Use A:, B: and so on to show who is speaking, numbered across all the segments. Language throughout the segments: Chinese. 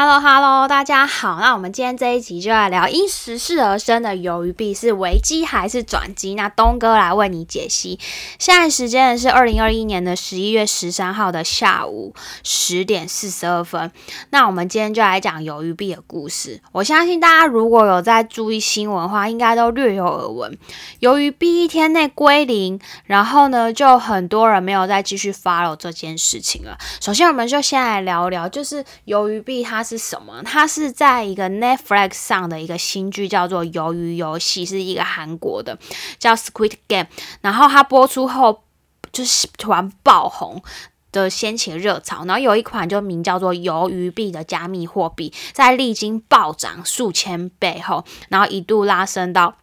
A: Hello Hello，大家好。那我们今天这一集就来聊因时事而生的鱿鱼币是危机还是转机？那东哥来为你解析。现在时间是二零二一年的十一月十三号的下午十点四十二分。那我们今天就来讲鱿鱼币的故事。我相信大家如果有在注意新闻的话，应该都略有耳闻。鱿鱼币一天内归零，然后呢，就很多人没有再继续 follow 这件事情了。首先，我们就先来聊聊，就是鱿鱼币它。是什么？它是在一个 Netflix 上的一个新剧，叫做《鱿鱼游戏》，是一个韩国的，叫 Squid Game。然后它播出后，就是突然爆红的，掀起热潮。然后有一款就名叫做鱿鱼币的加密货币，在历经暴涨数千倍后，然后一度拉升到。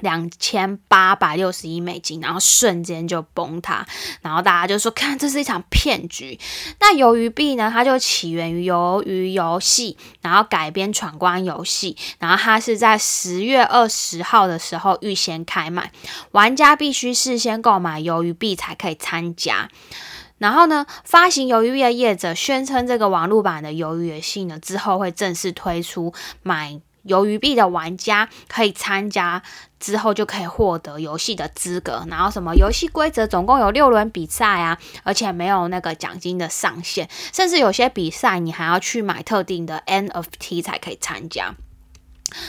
A: 两千八百六十一美金，然后瞬间就崩塌，然后大家就说看这是一场骗局。那鱿鱼币呢？它就起源于鱿鱼游戏，然后改编闯关游戏，然后它是在十月二十号的时候预先开卖，玩家必须事先购买鱿鱼币才可以参加。然后呢，发行鱿鱼币的业者宣称，这个网络版的鱿鱼游戏呢之后会正式推出买。鱿鱼币的玩家可以参加之后就可以获得游戏的资格，然后什么游戏规则总共有六轮比赛啊，而且没有那个奖金的上限，甚至有些比赛你还要去买特定的 NFT 才可以参加。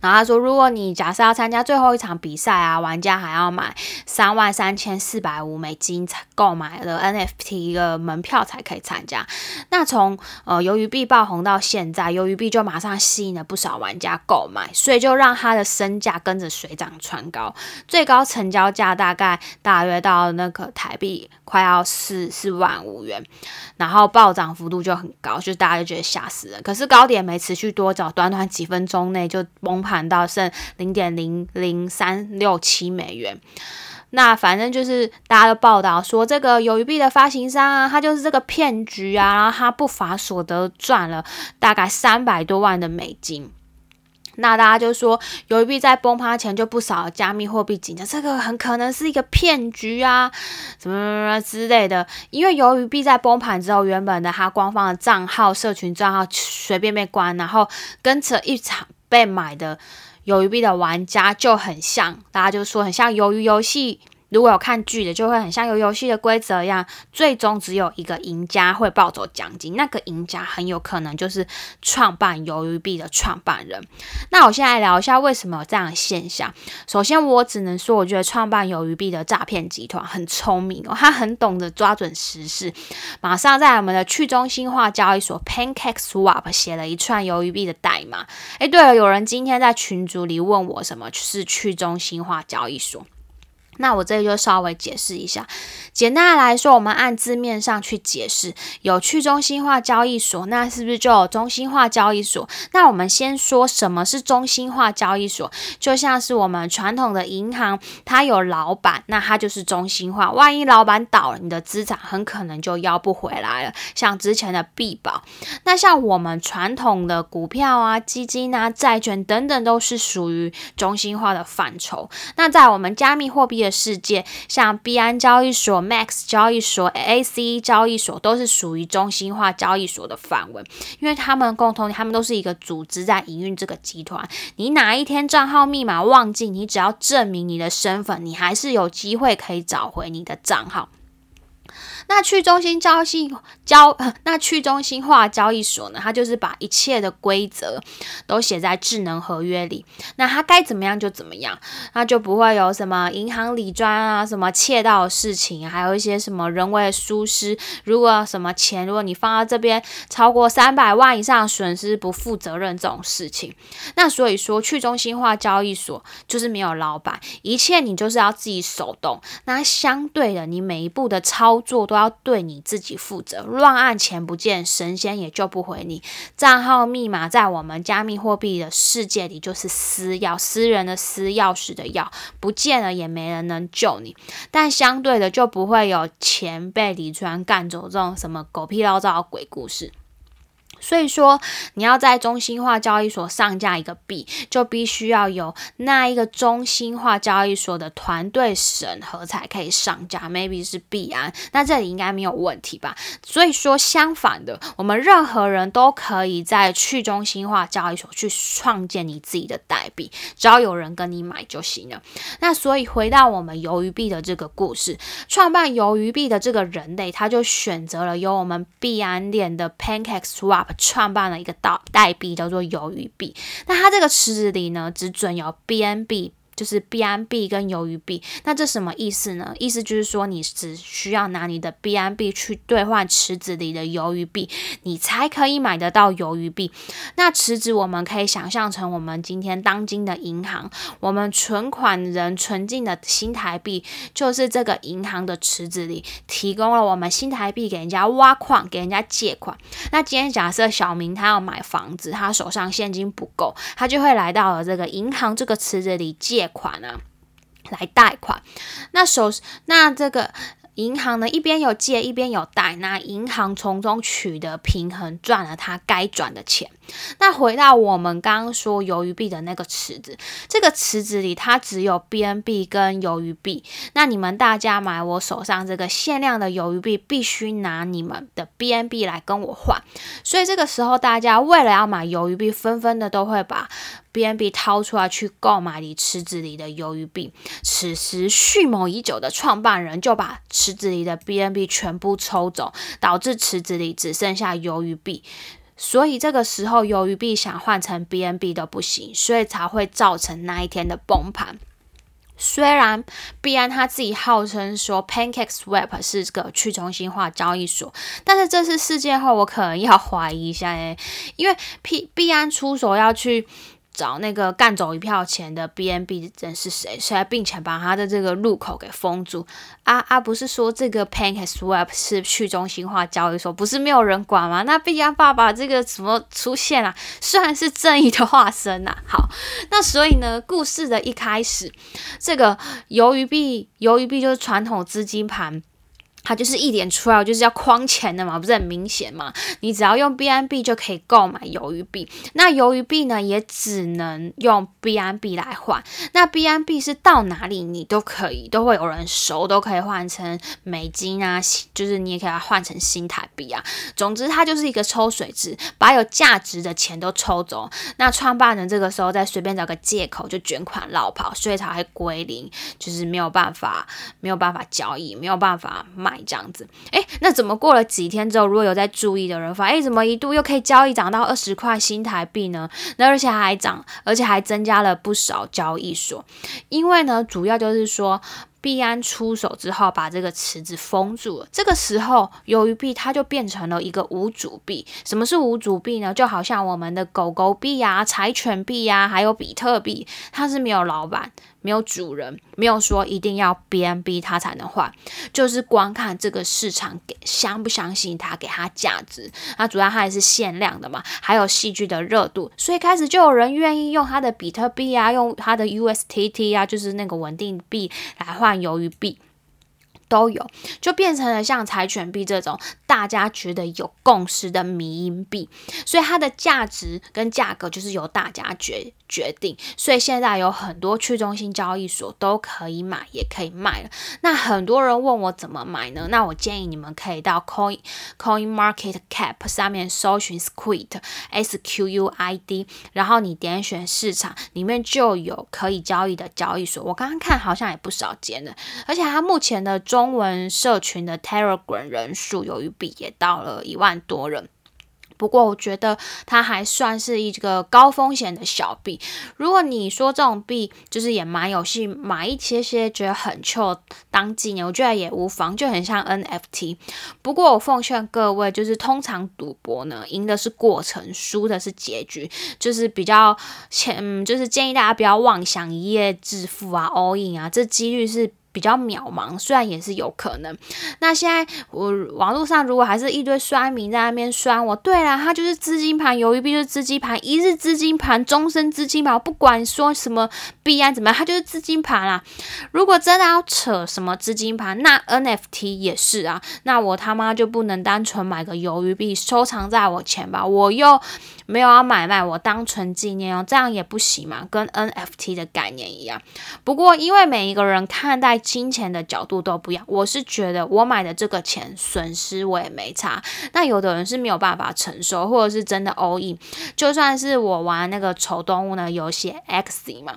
A: 然后他说，如果你假设要参加最后一场比赛啊，玩家还要买三万三千四百五美金才购买了 NFT 的门票才可以参加。那从呃鱿鱼币爆红到现在，鱿鱼币就马上吸引了不少玩家购买，所以就让它的身价跟着水涨船高，最高成交价大概大约到那个台币快要四四万五元，然后暴涨幅度就很高，就大家就觉得吓死人。可是高点没持续多久，短短几分钟内就。崩盘到剩零点零零三六七美元，那反正就是大家都报道说，这个鱿鱼币的发行商啊，他就是这个骗局啊，然后他不法所得赚了大概三百多万的美金。那大家就说，鱿鱼币在崩盘前就不少加密货币警察，这个很可能是一个骗局啊，什么什么之类的。因为鱿鱼币在崩盘之后，原本的它官方的账号、社群账号随便被关，然后跟着一场。被买的鱿鱼币的玩家就很像，大家就说很像鱿鱼游戏。如果有看剧的，就会很像游游戏的规则一样，最终只有一个赢家会抱走奖金，那个赢家很有可能就是创办鱿鱼币的创办人。那我现在聊一下为什么有这样的现象。首先，我只能说，我觉得创办鱿鱼币的诈骗集团很聪明哦，他很懂得抓准时事，马上在我们的去中心化交易所 PancakeSwap 写了一串鱿鱼币的代码。诶，对了，有人今天在群组里问我什么是去中心化交易所。那我这里就稍微解释一下，简单的来说，我们按字面上去解释，有去中心化交易所，那是不是就有中心化交易所？那我们先说什么是中心化交易所，就像是我们传统的银行，它有老板，那它就是中心化。万一老板倒了，你的资产很可能就要不回来了。像之前的币宝，那像我们传统的股票啊、基金啊、债券等等，都是属于中心化的范畴。那在我们加密货币。世界，像币安交易所、Max 交易所、AC 交易所，都是属于中心化交易所的范围，因为他们共同，他们都是一个组织在营运这个集团。你哪一天账号密码忘记，你只要证明你的身份，你还是有机会可以找回你的账号。那去中心交易交，那去中心化交易所呢？它就是把一切的规则都写在智能合约里，那它该怎么样就怎么样，那就不会有什么银行理专啊、什么窃盗的事情，还有一些什么人为的疏失。如果什么钱，如果你放到这边超过三百万以上损失，不负责任这种事情。那所以说，去中心化交易所就是没有老板，一切你就是要自己手动。那相对的，你每一步的操作都。要对你自己负责，乱按钱不见，神仙也救不回你。账号密码在我们加密货币的世界里就是私钥，私人的私，钥匙的钥，不见了也没人能救你。但相对的，就不会有钱被李川干走这种什么狗屁唠叨的鬼故事。所以说，你要在中心化交易所上架一个币，就必须要有那一个中心化交易所的团队审核才可以上架。Maybe 是币安，那这里应该没有问题吧？所以说，相反的，我们任何人都可以在去中心化交易所去创建你自己的代币，只要有人跟你买就行了。那所以回到我们鱿鱼币的这个故事，创办鱿鱼币的这个人类，他就选择了由我们币安链的 Pancake Swap。创办了一个代代币叫做鱿鱼币，那它这个池子里呢，只准有 BNB。就是 BNB 跟鱿鱼币，那这什么意思呢？意思就是说，你只需要拿你的 BNB 去兑换池子里的鱿鱼币，你才可以买得到鱿鱼币。那池子我们可以想象成我们今天当今的银行，我们存款人存进的新台币，就是这个银行的池子里提供了我们新台币给人家挖矿，给人家借款。那今天假设小明他要买房子，他手上现金不够，他就会来到了这个银行这个池子里借。款啊，来贷款，那首那这个。银行呢，一边有借，一边有贷，那银行从中取得平衡，赚了他该赚的钱。那回到我们刚刚说鱿鱼币的那个池子，这个池子里它只有 BNB 跟鱿鱼币。那你们大家买我手上这个限量的鱿鱼币，必须拿你们的 BNB 来跟我换。所以这个时候，大家为了要买鱿鱼币，纷纷的都会把 BNB 掏出来去购买你池子里的鱿鱼币。此时蓄谋已久的创办人就把池子里的 BNB 全部抽走，导致池子里只剩下鱿鱼币。所以这个时候，鱿鱼币想换成 BNB 都不行，所以才会造成那一天的崩盘。虽然币安他自己号称说 PancakeSwap 是个去中心化交易所，但是这次事件后，我可能要怀疑一下诶，因为币币安出手要去。找那个干走一票钱的 BNB 人是谁？谁并且把他的这个入口给封住？啊啊！不是说这个 PancakeSwap 是去中心化交易所，不是没有人管吗？那币安爸爸这个怎么出现啊？虽然是正义的化身呐。好，那所以呢，故事的一开始，这个鱿鱼币，鱿鱼币就是传统资金盘。它就是一点出来就是要框钱的嘛，不是很明显嘛？你只要用 BNB 就可以购买鱿鱼币，那鱿鱼币呢也只能用 BNB 来换。那 BNB 是到哪里你都可以，都会有人收，都可以换成美金啊，就是你也可以换成新台币啊。总之，它就是一个抽水池，把有价值的钱都抽走。那创办人这个时候再随便找个借口就卷款落跑，所以才会归零，就是没有办法，没有办法交易，没有办法卖。这样子，哎，那怎么过了几天之后，如果有在注意的人发现，哎，怎么一度又可以交易涨到二十块新台币呢？那而且还涨，而且还增加了不少交易所，因为呢，主要就是说。币安出手之后，把这个池子封住了。这个时候，鱿鱼币它就变成了一个无主币。什么是无主币呢？就好像我们的狗狗币呀、柴犬币呀，还有比特币，它是没有老板、没有主人，没有说一定要 BNB 它才能换，就是光看这个市场给相不相信它，给它价值。那主要它也是限量的嘛，还有戏剧的热度，所以开始就有人愿意用它的比特币啊，用它的 USTT 啊，就是那个稳定币来换。鱿鱼币都有，就变成了像柴犬币这种大家觉得有共识的迷因币，所以它的价值跟价格就是由大家决。决定，所以现在有很多去中心交易所都可以买，也可以卖了。那很多人问我怎么买呢？那我建议你们可以到 Coin Coin Market Cap 上面搜寻 Squid S Q U I D，然后你点选市场，里面就有可以交易的交易所。我刚刚看好像也不少间的，而且它目前的中文社群的 Telegram 人数，由于币也到了一万多人。不过我觉得它还算是一个高风险的小币。如果你说这种币就是也蛮有戏，买一些些觉得很臭当纪念，我觉得也无妨，就很像 NFT。不过我奉劝各位，就是通常赌博呢，赢的是过程，输的是结局，就是比较前，就是建议大家不要妄想一夜致富啊，all in 啊，这几率是。比较渺茫，虽然也是有可能。那现在我网络上如果还是一堆酸民在那边酸我，对啦，他就是资金盘，鱿鱼币就是资金盘，一日资金盘，终身资金盘，不管说什么币安怎么样，他就是资金盘啦。如果真的要扯什么资金盘，那 NFT 也是啊。那我他妈就不能单纯买个鱿鱼币收藏在我钱吧？我又没有要买卖，我当纯纪念哦，这样也不行嘛，跟 NFT 的概念一样。不过因为每一个人看待金钱的角度都不一样，我是觉得我买的这个钱损失我也没差。那有的人是没有办法承受，或者是真的 all in，就算是我玩那个丑动物呢游戏 X 嘛。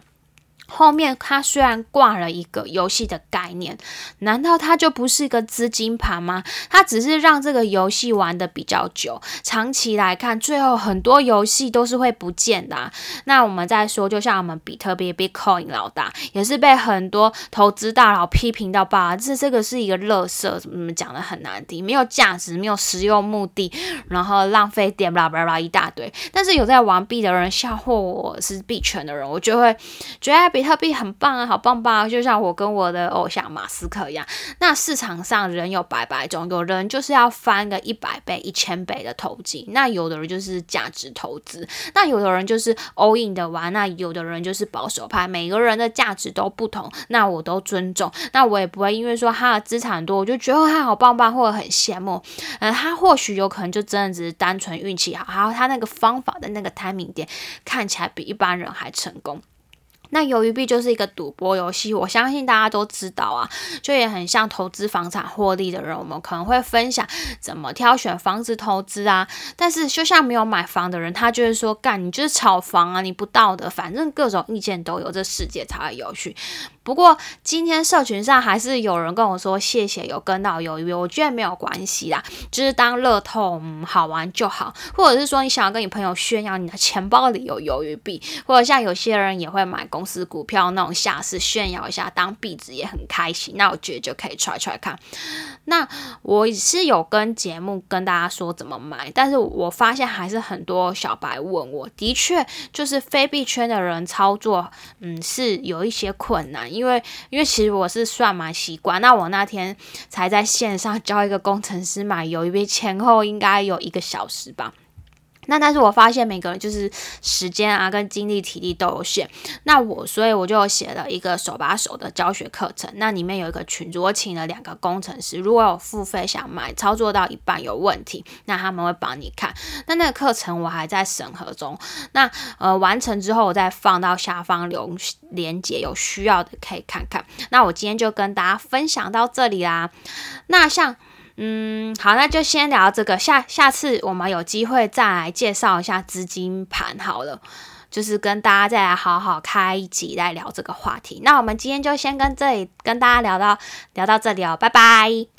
A: 后面它虽然挂了一个游戏的概念，难道它就不是一个资金盘吗？它只是让这个游戏玩的比较久，长期来看，最后很多游戏都是会不见的。那我们再说，就像我们比特币 Bitcoin 老大，也是被很多投资大佬批评到爆，这这个是一个垃圾，怎么讲的很难听，没有价值，没有实用目的，然后浪费电，巴拉巴拉一大堆。但是有在玩币的人吓唬我是币圈的人，我就会觉得。比特币很棒啊，好棒棒！就像我跟我的偶像马斯克一样。那市场上人有百百种，有人就是要翻个一百倍、一千倍的投机，那有的人就是价值投资，那有的人就是 all in 的玩，那有的人就是保守派。每个人的价值都不同，那我都尊重。那我也不会因为说他的资产多，我就觉得他好棒棒，或者很羡慕。嗯，他或许有可能就真的只是单纯运气好，还有他那个方法的那个 timing 点看起来比一般人还成功。那鱿鱼币就是一个赌博游戏，我相信大家都知道啊，就也很像投资房产获利的人，我们可能会分享怎么挑选房子投资啊。但是就像没有买房的人，他就是说干你就是炒房啊，你不道德，反正各种意见都有，这世界才会有趣。不过今天社群上还是有人跟我说谢谢有跟到鱿鱼，我觉得没有关系啦，就是当乐透嗯好玩就好，或者是说你想要跟你朋友炫耀你的钱包里有鱿鱼币，或者像有些人也会买公司股票那种下市炫耀一下，当壁纸也很开心。那我觉得就可以揣揣看。那我是有跟节目跟大家说怎么买，但是我发现还是很多小白问我，的确就是非币圈的人操作，嗯，是有一些困难。因为，因为其实我是算蛮习惯。那我那天才在线上 教一个工程师买油，一边前后应该有一个小时吧。那但是我发现每个人就是时间啊跟精力体力都有限，那我所以我就写了一个手把手的教学课程，那里面有一个群组，我请了两个工程师，如果有付费想买，操作到一半有问题，那他们会帮你看。那那个课程我还在审核中，那呃完成之后我再放到下方留连接，有需要的可以看看。那我今天就跟大家分享到这里啦。那像。嗯，好，那就先聊这个，下下次我们有机会再来介绍一下资金盘好了，就是跟大家再来好好开一集来聊这个话题。那我们今天就先跟这里跟大家聊到聊到这里哦，拜拜。